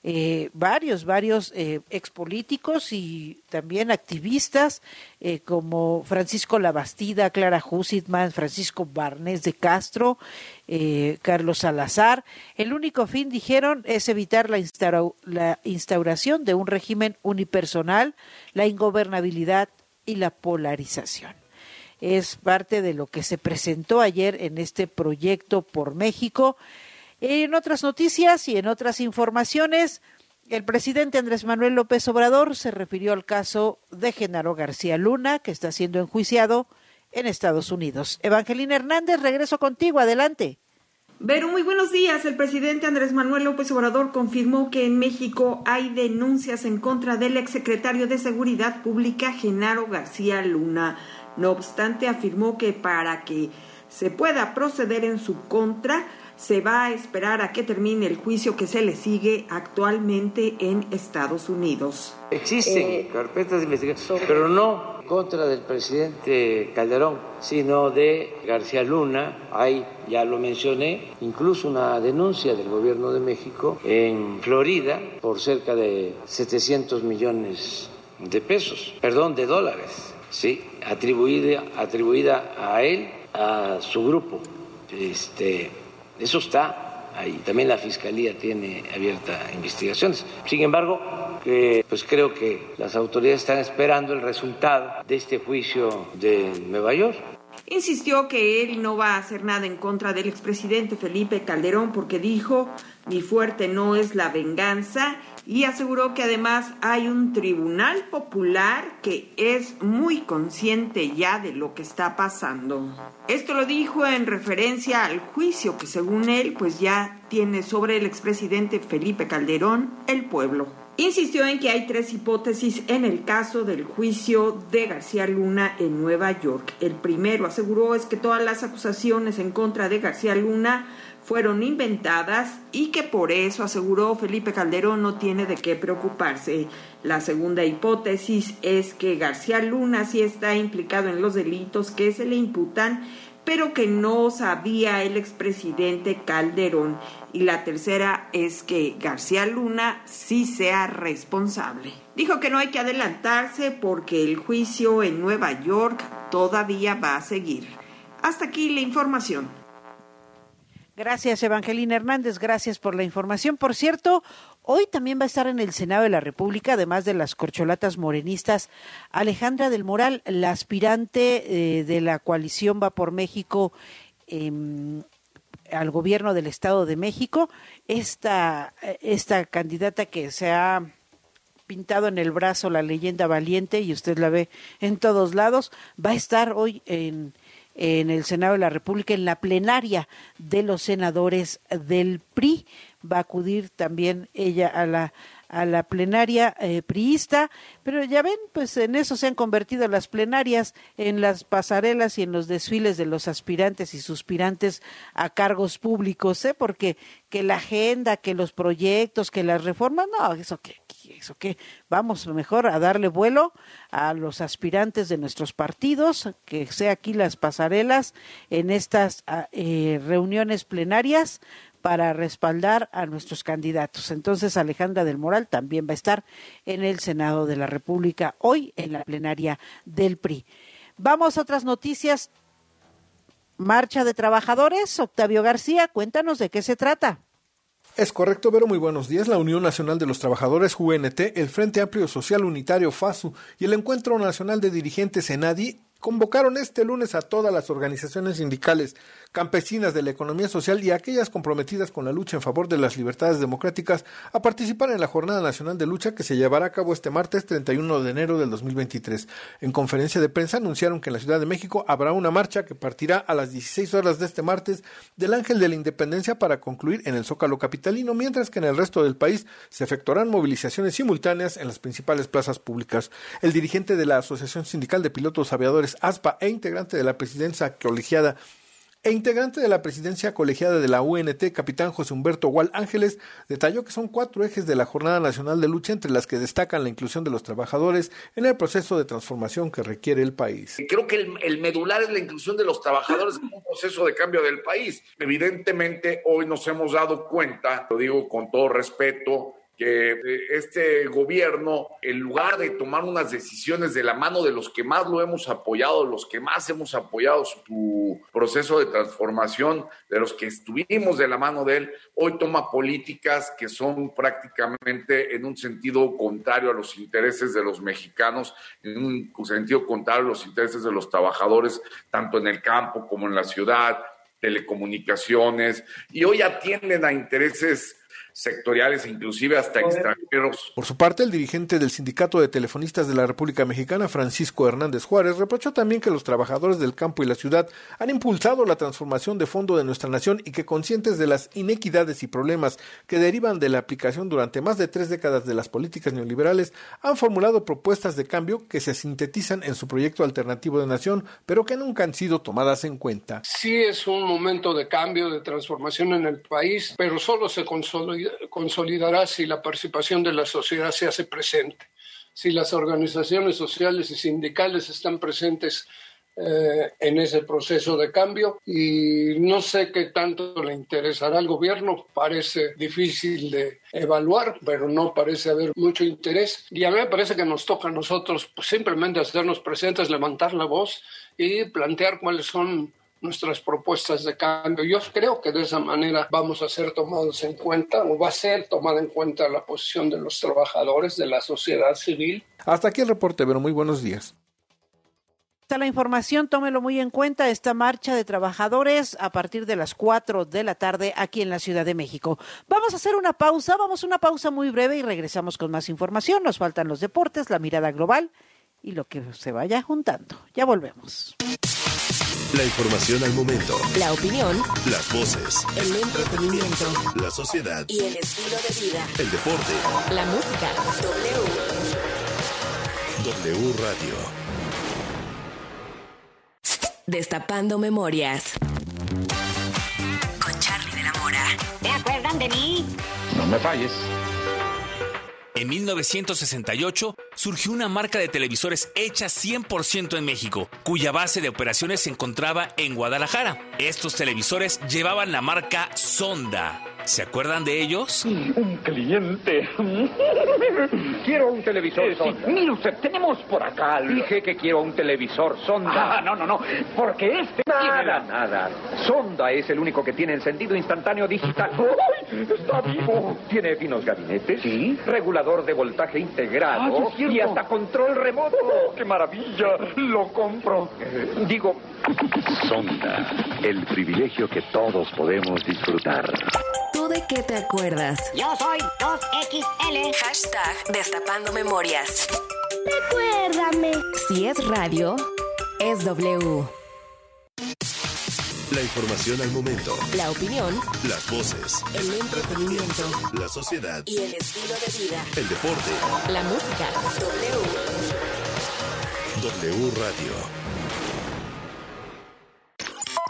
eh, varios, varios eh, expolíticos y también activistas eh, como Francisco Labastida, Clara Hussitman, Francisco Barnés de Castro, eh, Carlos Salazar. El único fin, dijeron, es evitar la, la instauración de un régimen unipersonal, la ingobernabilidad y la polarización. Es parte de lo que se presentó ayer en este proyecto por México. En otras noticias y en otras informaciones, el presidente Andrés Manuel López Obrador se refirió al caso de Genaro García Luna, que está siendo enjuiciado en Estados Unidos. Evangelina Hernández, regreso contigo, adelante. Vero, muy buenos días. El presidente Andrés Manuel López Obrador confirmó que en México hay denuncias en contra del exsecretario de Seguridad Pública, Genaro García Luna. No obstante, afirmó que para que se pueda proceder en su contra, se va a esperar a que termine el juicio que se le sigue actualmente en Estados Unidos. Existen eh, carpetas de investigación, pero no contra del presidente Calderón, sino de García Luna. Hay, ya lo mencioné, incluso una denuncia del gobierno de México en Florida por cerca de 700 millones de pesos, perdón, de dólares, sí, atribuida, atribuida a él, a su grupo. Este, eso está ahí. También la Fiscalía tiene abierta investigaciones. Sin embargo, pues creo que las autoridades están esperando el resultado de este juicio de Nueva York. Insistió que él no va a hacer nada en contra del expresidente Felipe Calderón porque dijo, mi fuerte no es la venganza y aseguró que además hay un tribunal popular que es muy consciente ya de lo que está pasando. Esto lo dijo en referencia al juicio que según él pues ya tiene sobre el expresidente Felipe Calderón el pueblo. Insistió en que hay tres hipótesis en el caso del juicio de García Luna en Nueva York. El primero, aseguró, es que todas las acusaciones en contra de García Luna fueron inventadas y que por eso, aseguró Felipe Calderón, no tiene de qué preocuparse. La segunda hipótesis es que García Luna sí está implicado en los delitos que se le imputan, pero que no sabía el expresidente Calderón. Y la tercera es que García Luna sí sea responsable. Dijo que no hay que adelantarse porque el juicio en Nueva York todavía va a seguir. Hasta aquí la información. Gracias, Evangelina Hernández. Gracias por la información. Por cierto, hoy también va a estar en el Senado de la República, además de las corcholatas morenistas, Alejandra del Moral, la aspirante eh, de la coalición Va por México em, al gobierno del Estado de México. Esta, esta candidata que se ha pintado en el brazo la leyenda valiente y usted la ve en todos lados, va a estar hoy en en el Senado de la República, en la plenaria de los senadores del PRI. Va a acudir también ella a la a la plenaria eh, priista, pero ya ven, pues en eso se han convertido las plenarias, en las pasarelas y en los desfiles de los aspirantes y suspirantes a cargos públicos, ¿eh? porque que la agenda, que los proyectos, que las reformas, no, eso que, eso que, vamos mejor a darle vuelo a los aspirantes de nuestros partidos, que sea aquí las pasarelas en estas ah, eh, reuniones plenarias para respaldar a nuestros candidatos. Entonces, Alejandra del Moral también va a estar en el Senado de la República hoy en la plenaria del PRI. Vamos a otras noticias. Marcha de trabajadores. Octavio García, cuéntanos de qué se trata. Es correcto, pero muy buenos días. La Unión Nacional de los Trabajadores, UNT, el Frente Amplio Social Unitario, FASU, y el Encuentro Nacional de Dirigentes, ENADI, convocaron este lunes a todas las organizaciones sindicales campesinas de la economía social y aquellas comprometidas con la lucha en favor de las libertades democráticas a participar en la Jornada Nacional de Lucha que se llevará a cabo este martes 31 de enero del 2023. En conferencia de prensa anunciaron que en la Ciudad de México habrá una marcha que partirá a las 16 horas de este martes del Ángel de la Independencia para concluir en el Zócalo Capitalino, mientras que en el resto del país se efectuarán movilizaciones simultáneas en las principales plazas públicas. El dirigente de la Asociación Sindical de Pilotos Aviadores ASPA e integrante de la presidencia colegiada e integrante de la presidencia colegiada de la UNT, capitán José Humberto Gual Ángeles, detalló que son cuatro ejes de la Jornada Nacional de Lucha entre las que destacan la inclusión de los trabajadores en el proceso de transformación que requiere el país. Creo que el, medular es la inclusión de los trabajadores en un proceso de cambio del país. Evidentemente, hoy nos hemos dado cuenta, lo digo con todo respeto, que eh, este gobierno, en lugar de tomar unas decisiones de la mano de los que más lo hemos apoyado, los que más hemos apoyado su proceso de transformación, de los que estuvimos de la mano de él, hoy toma políticas que son prácticamente en un sentido contrario a los intereses de los mexicanos, en un sentido contrario a los intereses de los trabajadores, tanto en el campo como en la ciudad, telecomunicaciones, y hoy atienden a intereses sectoriales, inclusive hasta extranjeros. Por su parte, el dirigente del Sindicato de Telefonistas de la República Mexicana, Francisco Hernández Juárez, reprochó también que los trabajadores del campo y la ciudad han impulsado la transformación de fondo de nuestra nación y que conscientes de las inequidades y problemas que derivan de la aplicación durante más de tres décadas de las políticas neoliberales, han formulado propuestas de cambio que se sintetizan en su proyecto alternativo de nación, pero que nunca han sido tomadas en cuenta. Sí es un momento de cambio, de transformación en el país, pero solo se consolida consolidará si la participación de la sociedad se hace presente, si las organizaciones sociales y sindicales están presentes eh, en ese proceso de cambio y no sé qué tanto le interesará al gobierno, parece difícil de evaluar, pero no parece haber mucho interés. Y a mí me parece que nos toca a nosotros pues, simplemente hacernos presentes, levantar la voz y plantear cuáles son nuestras propuestas de cambio. Yo creo que de esa manera vamos a ser tomados en cuenta o va a ser tomada en cuenta la posición de los trabajadores, de la sociedad civil. Hasta aquí el reporte, pero muy buenos días. Está la información, tómelo muy en cuenta, esta marcha de trabajadores a partir de las 4 de la tarde aquí en la Ciudad de México. Vamos a hacer una pausa, vamos a una pausa muy breve y regresamos con más información. Nos faltan los deportes, la mirada global y lo que se vaya juntando. Ya volvemos. La información al momento. La opinión. Las voces. El entretenimiento. La sociedad. Y el estilo de vida. El deporte. La música. W. W Radio. Destapando memorias. Con Charlie de la Mora. ¿Te acuerdan de mí? No me falles. En 1968 surgió una marca de televisores hecha 100% en México, cuya base de operaciones se encontraba en Guadalajara. Estos televisores llevaban la marca Sonda ¿Se acuerdan de ellos? Un cliente. quiero un televisor eh, sonda. mire usted, tenemos por acá. Dije que quiero un televisor sonda. Ah, no, no, no. Porque este. Nada, nada. Sonda es el único que tiene encendido instantáneo digital. ¡Ay! Está vivo. Tiene finos gabinetes. Sí. Regulador de voltaje integrado. y hasta control remoto. Oh, ¡Qué maravilla! Lo compro. Digo. Sonda. El privilegio que todos podemos disfrutar. ¿Tú de qué te acuerdas? Yo soy 2XL. Hashtag Destapando Memorias. Recuérdame. Si es radio, es W. La información al momento. La opinión. Las voces. El entretenimiento. La sociedad. Y el estilo de vida. El deporte. La música. W. W Radio.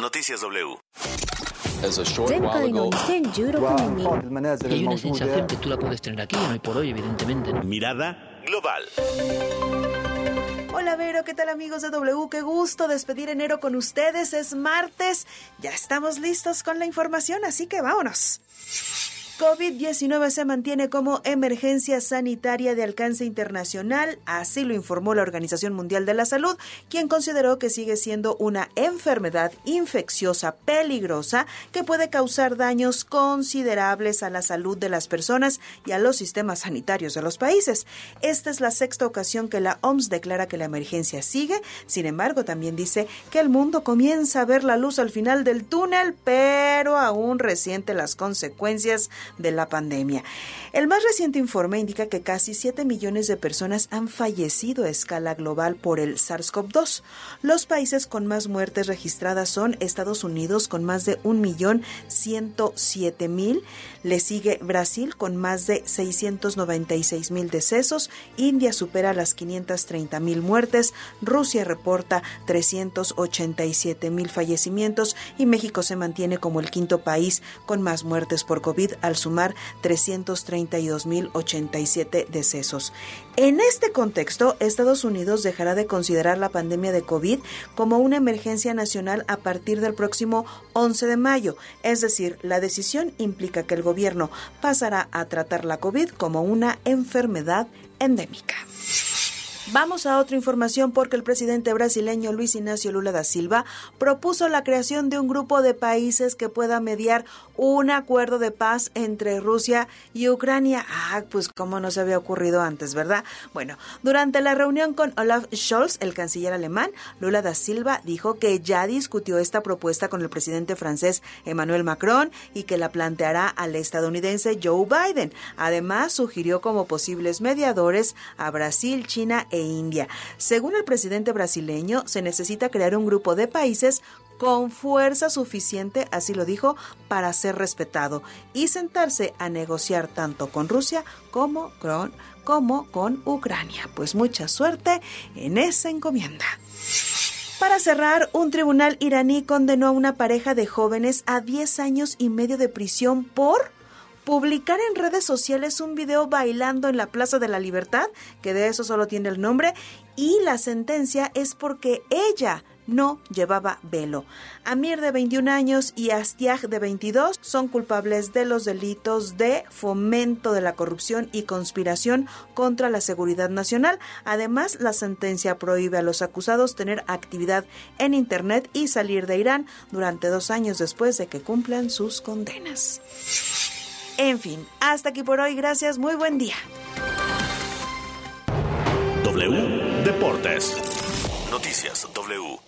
Noticias W. hay una sensación que tú la puedes tener aquí, no por hoy, evidentemente. Mirada global. Hola Vero, ¿qué tal amigos de W? Qué gusto despedir enero con ustedes. Es martes, ya estamos listos con la información, así que vámonos. COVID-19 se mantiene como emergencia sanitaria de alcance internacional, así lo informó la Organización Mundial de la Salud, quien consideró que sigue siendo una enfermedad infecciosa peligrosa que puede causar daños considerables a la salud de las personas y a los sistemas sanitarios de los países. Esta es la sexta ocasión que la OMS declara que la emergencia sigue, sin embargo también dice que el mundo comienza a ver la luz al final del túnel, pero aún resiente las consecuencias de la pandemia. El más reciente informe indica que casi 7 millones de personas han fallecido a escala global por el SARS-CoV-2. Los países con más muertes registradas son Estados Unidos con más de 1.107.000, Le sigue Brasil con más de 696 mil decesos, India supera las 530 mil muertes, Rusia reporta 387 mil fallecimientos. Y México se mantiene como el quinto país con más muertes por COVID al sumar 332 mil 87 decesos. En este contexto, Estados Unidos dejará de considerar la pandemia de COVID como una emergencia nacional a partir del próximo 11 de mayo, es decir, la decisión implica que el gobierno pasará a tratar la COVID como una enfermedad endémica. Vamos a otra información porque el presidente brasileño Luis Ignacio Lula da Silva propuso la creación de un grupo de países que pueda mediar un acuerdo de paz entre Rusia y Ucrania. Ah, pues como no se había ocurrido antes, ¿verdad? Bueno, durante la reunión con Olaf Scholz, el canciller alemán, Lula da Silva dijo que ya discutió esta propuesta con el presidente francés Emmanuel Macron y que la planteará al estadounidense Joe Biden. Además, sugirió como posibles mediadores a Brasil, China e India. Según el presidente brasileño, se necesita crear un grupo de países con fuerza suficiente, así lo dijo, para ser respetado y sentarse a negociar tanto con Rusia como con, como con Ucrania. Pues mucha suerte en esa encomienda. Para cerrar, un tribunal iraní condenó a una pareja de jóvenes a 10 años y medio de prisión por publicar en redes sociales un video bailando en la Plaza de la Libertad, que de eso solo tiene el nombre, y la sentencia es porque ella no llevaba velo. Amir de 21 años y Astiag de 22 son culpables de los delitos de fomento de la corrupción y conspiración contra la seguridad nacional. Además, la sentencia prohíbe a los acusados tener actividad en Internet y salir de Irán durante dos años después de que cumplan sus condenas. En fin, hasta aquí por hoy. Gracias. Muy buen día. W Deportes. Noticias W.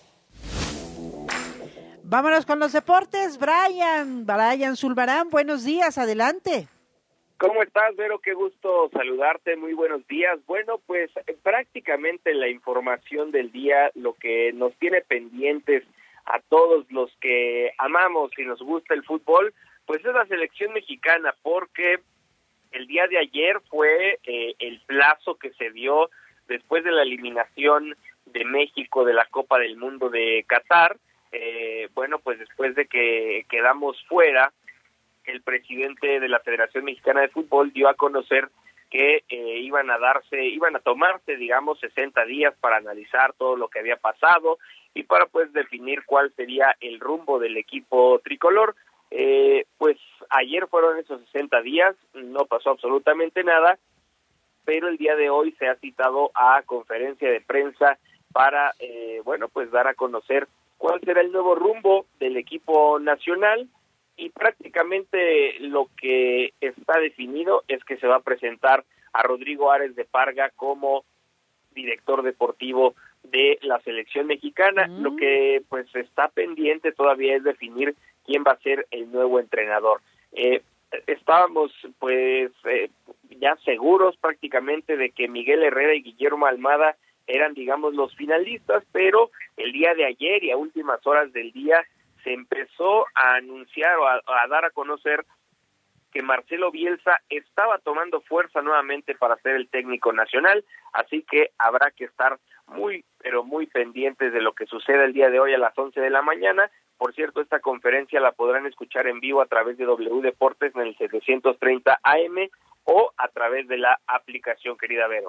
Vámonos con los deportes. Brian, Brian Zulbarán, buenos días, adelante. ¿Cómo estás, Vero? Qué gusto saludarte. Muy buenos días. Bueno, pues prácticamente la información del día, lo que nos tiene pendientes a todos los que amamos y nos gusta el fútbol, pues es la selección mexicana, porque el día de ayer fue eh, el plazo que se dio después de la eliminación de México de la Copa del Mundo de Qatar. Eh, bueno, pues después de que quedamos fuera, el presidente de la Federación Mexicana de Fútbol dio a conocer que eh, iban a darse, iban a tomarse, digamos, 60 días para analizar todo lo que había pasado y para pues definir cuál sería el rumbo del equipo tricolor. Eh, pues ayer fueron esos 60 días, no pasó absolutamente nada, pero el día de hoy se ha citado a conferencia de prensa para, eh, bueno, pues dar a conocer cuál será el nuevo rumbo del equipo nacional y prácticamente lo que está definido es que se va a presentar a Rodrigo Ares de Parga como director deportivo de la selección mexicana. Lo que pues está pendiente todavía es definir quién va a ser el nuevo entrenador. Eh, estábamos pues eh, ya seguros prácticamente de que Miguel Herrera y Guillermo Almada eran digamos los finalistas, pero el día de ayer y a últimas horas del día se empezó a anunciar o a, a dar a conocer que Marcelo Bielsa estaba tomando fuerza nuevamente para ser el técnico nacional, así que habrá que estar muy, pero muy pendientes de lo que suceda el día de hoy a las 11 de la mañana. Por cierto, esta conferencia la podrán escuchar en vivo a través de W Deportes en el 730 AM o a través de la aplicación, querida Vero.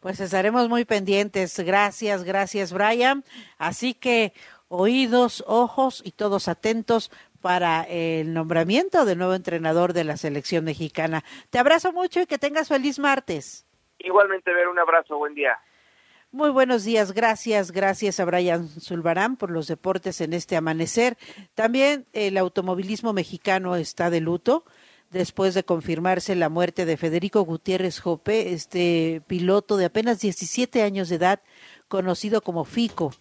Pues estaremos muy pendientes. Gracias, gracias, Brian. Así que oídos, ojos y todos atentos para el nombramiento del nuevo entrenador de la selección mexicana. Te abrazo mucho y que tengas feliz martes. Igualmente, ver un abrazo, buen día. Muy buenos días, gracias, gracias a Brian Zulbarán por los deportes en este amanecer. También el automovilismo mexicano está de luto después de confirmarse la muerte de Federico Gutiérrez Jope, este piloto de apenas 17 años de edad, conocido como Fico.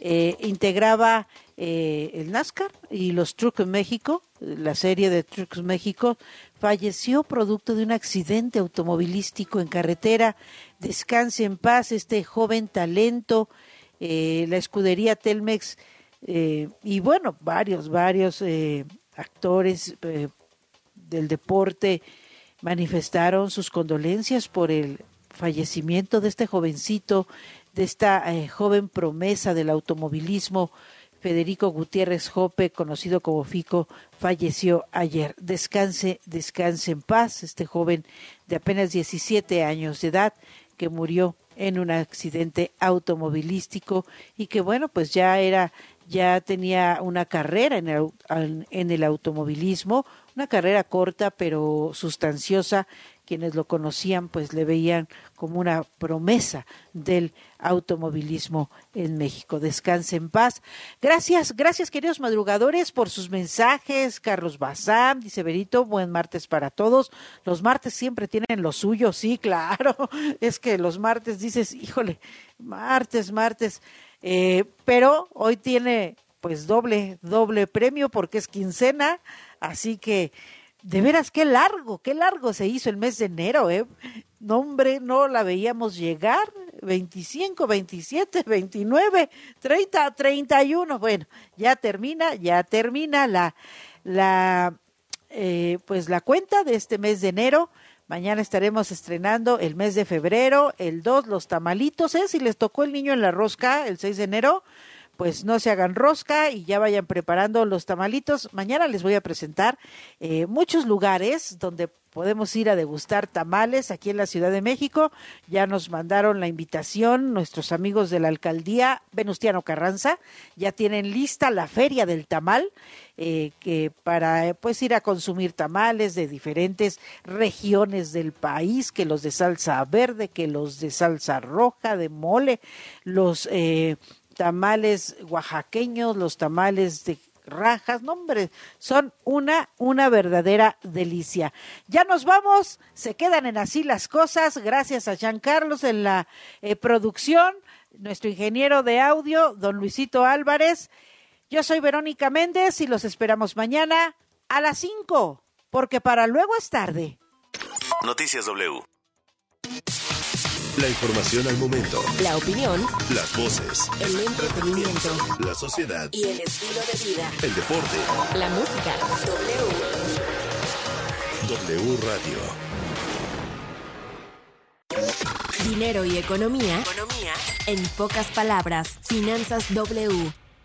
Eh, integraba eh, el NASCAR y los Trucks México, la serie de Trucks México, falleció producto de un accidente automovilístico en carretera. Descanse en paz este joven talento, eh, la escudería Telmex y bueno, varios, varios actores del deporte manifestaron sus condolencias por el fallecimiento de este jovencito, de esta eh, joven promesa del automovilismo, Federico Gutiérrez Jope, conocido como Fico, falleció ayer. Descanse, descanse en paz, este joven de apenas 17 años de edad que murió en un accidente automovilístico y que bueno, pues ya era ya tenía una carrera en el, en el automovilismo, una carrera corta pero sustanciosa quienes lo conocían pues le veían como una promesa del automovilismo en México. Descanse en paz. Gracias, gracias queridos madrugadores por sus mensajes. Carlos Bazán, dice Berito, buen martes para todos. Los martes siempre tienen lo suyo, sí, claro. Es que los martes dices, híjole, martes, martes. Eh, pero hoy tiene pues doble, doble premio porque es quincena, así que de veras, qué largo, qué largo se hizo el mes de enero, ¿eh? No, hombre, no la veíamos llegar. 25, 27, 29, 30, 31. Bueno, ya termina, ya termina la, la, eh, pues la cuenta de este mes de enero. Mañana estaremos estrenando el mes de febrero, el 2, los tamalitos, ¿eh? Si les tocó el niño en la rosca el 6 de enero, pues no se hagan rosca y ya vayan preparando los tamalitos. Mañana les voy a presentar eh, muchos lugares donde podemos ir a degustar tamales aquí en la Ciudad de México. Ya nos mandaron la invitación nuestros amigos de la alcaldía Venustiano Carranza. Ya tienen lista la feria del tamal. Eh, que para pues ir a consumir tamales de diferentes regiones del país, que los de salsa verde, que los de salsa roja, de mole, los eh, tamales oaxaqueños, los tamales de rajas, no hombre, son una, una verdadera delicia. Ya nos vamos, se quedan en así las cosas, gracias a Jean Carlos en la eh, producción, nuestro ingeniero de audio, don Luisito Álvarez. Yo soy Verónica Méndez y los esperamos mañana a las 5, porque para luego es tarde. Noticias W. La información al momento. La opinión. Las voces. El entretenimiento. La sociedad. Y el estilo de vida. El deporte. La música. W. W Radio. Dinero y economía. Economía. En pocas palabras. Finanzas W.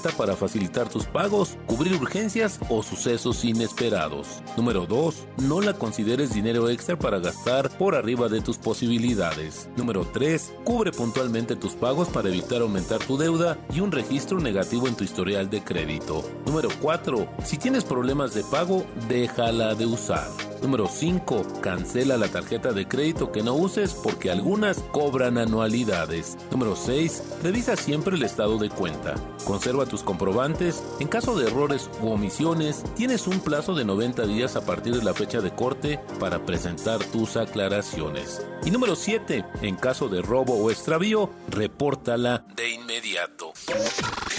para facilitar tus pagos, cubrir urgencias o sucesos inesperados. Número 2. No la consideres dinero extra para gastar por arriba de tus posibilidades. Número 3. Cubre puntualmente tus pagos para evitar aumentar tu deuda y un registro negativo en tu historial de crédito. Número 4. Si tienes problemas de pago, déjala de usar. Número 5. Cancela la tarjeta de crédito que no uses porque algunas cobran anualidades. Número 6. Revisa siempre el estado de cuenta. Conserva tus comprobantes. En caso de errores u omisiones, tienes un plazo de 90 días a partir de la fecha de corte para presentar tus aclaraciones. Y número 7. En caso de robo o extravío, repórtala de inmediato.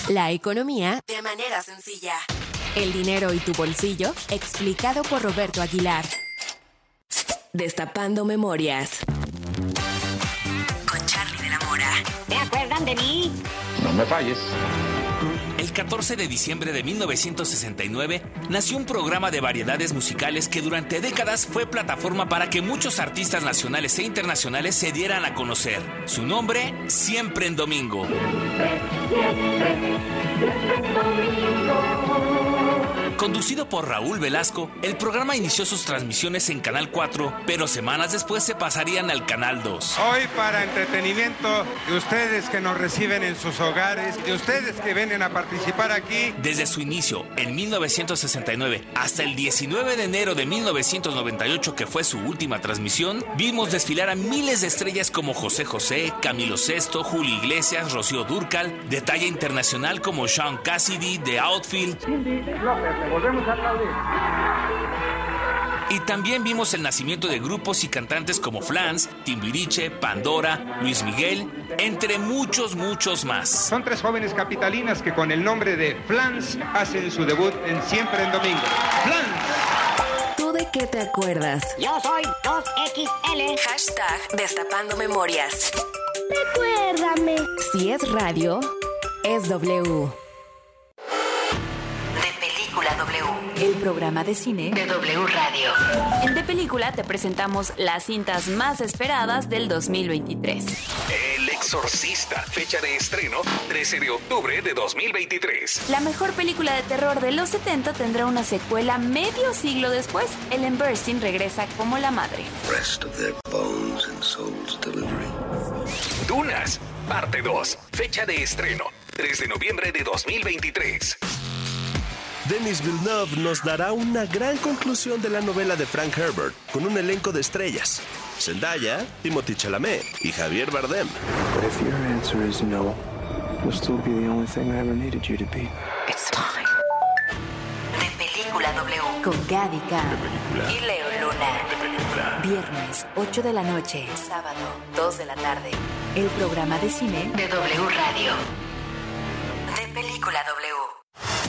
La economía de manera sencilla. El dinero y tu bolsillo, explicado por Roberto Aguilar. Destapando memorias. Con Charlie de la Mora. ¿Te acuerdan de mí? No me falles. El 14 de diciembre de 1969 nació un programa de variedades musicales que durante décadas fue plataforma para que muchos artistas nacionales e internacionales se dieran a conocer. Su nombre, Siempre en Domingo. Conducido por Raúl Velasco, el programa inició sus transmisiones en Canal 4, pero semanas después se pasarían al Canal 2. Hoy para entretenimiento de ustedes que nos reciben en sus hogares, de ustedes que vienen a participar aquí. Desde su inicio, en 1969, hasta el 19 de enero de 1998, que fue su última transmisión, vimos desfilar a miles de estrellas como José José, Camilo Sesto, Julio Iglesias, Rocío Durcal, de talla internacional como Sean Cassidy, The Outfield. Volvemos a aplaudir. Y también vimos el nacimiento de grupos y cantantes como Flans, Timbiriche, Pandora, Luis Miguel, entre muchos, muchos más. Son tres jóvenes capitalinas que con el nombre de Flans hacen su debut en Siempre en Domingo. ¡Flans! ¿Tú de qué te acuerdas? Yo soy 2XL. Hashtag Destapando Memorias. Recuérdame. Si es radio, es W. El programa de cine de W Radio. En De Película te presentamos las cintas más esperadas del 2023. El Exorcista, fecha de estreno 13 de octubre de 2023. La mejor película de terror de los 70 tendrá una secuela medio siglo después. Ellen Burstyn regresa como la madre. Rest of their bones and souls delivery. Dunas, parte 2, fecha de estreno 3 de noviembre de 2023. Denis Villeneuve nos dará una gran conclusión de la novela de Frank Herbert con un elenco de estrellas. Zendaya, Timothy Chalamet y Javier Bardem. But if your answer is no, you'll still be the only thing I ever needed you to be. It's time. De Película W. Con Gaby Khan y Leo Luna. Viernes, 8 de la noche. Sábado, 2 de la tarde. El programa de cine de W Radio. De Película W.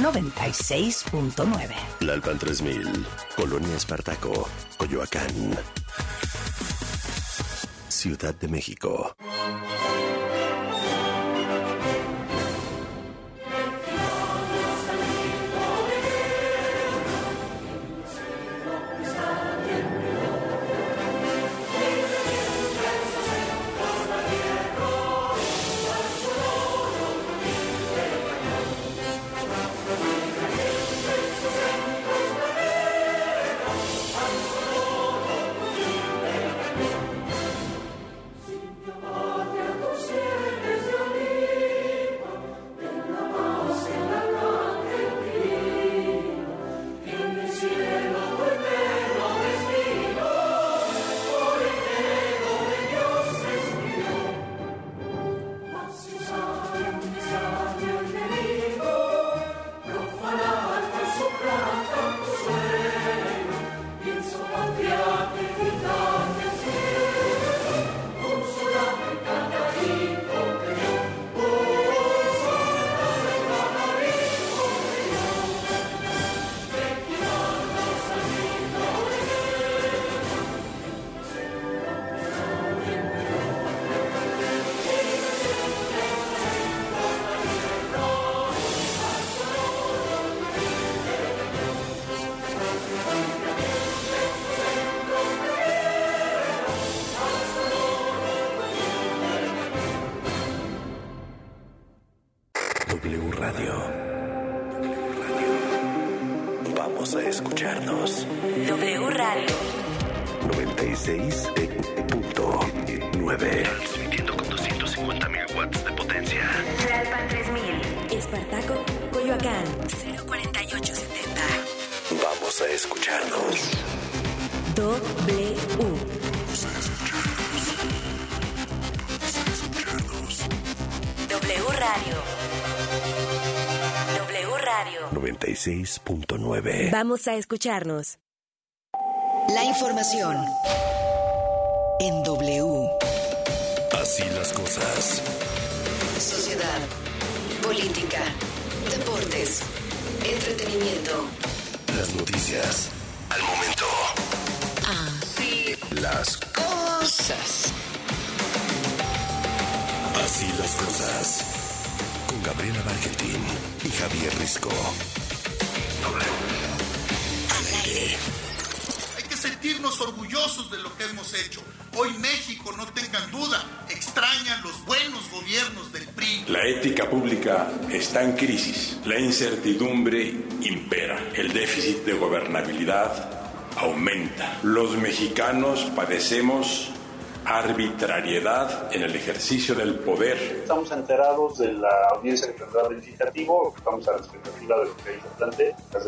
96.9. La Alpan 3000, Colonia Espartaco, Coyoacán. Ciudad de México. 96.9. Vamos a escucharnos. La información en W. Así las cosas. Sociedad, política, Deportes. Entretenimiento. Las noticias. Al momento. Así Las cosas. Así las cosas. Con Gabriela Barquetín y Javier Risco. La ética pública está en crisis. La incertidumbre impera. El déficit de gobernabilidad aumenta. Los mexicanos padecemos arbitrariedad en el ejercicio del poder. Estamos enterados de la audiencia que tendrá el legislativo, estamos a la expectativa de lo que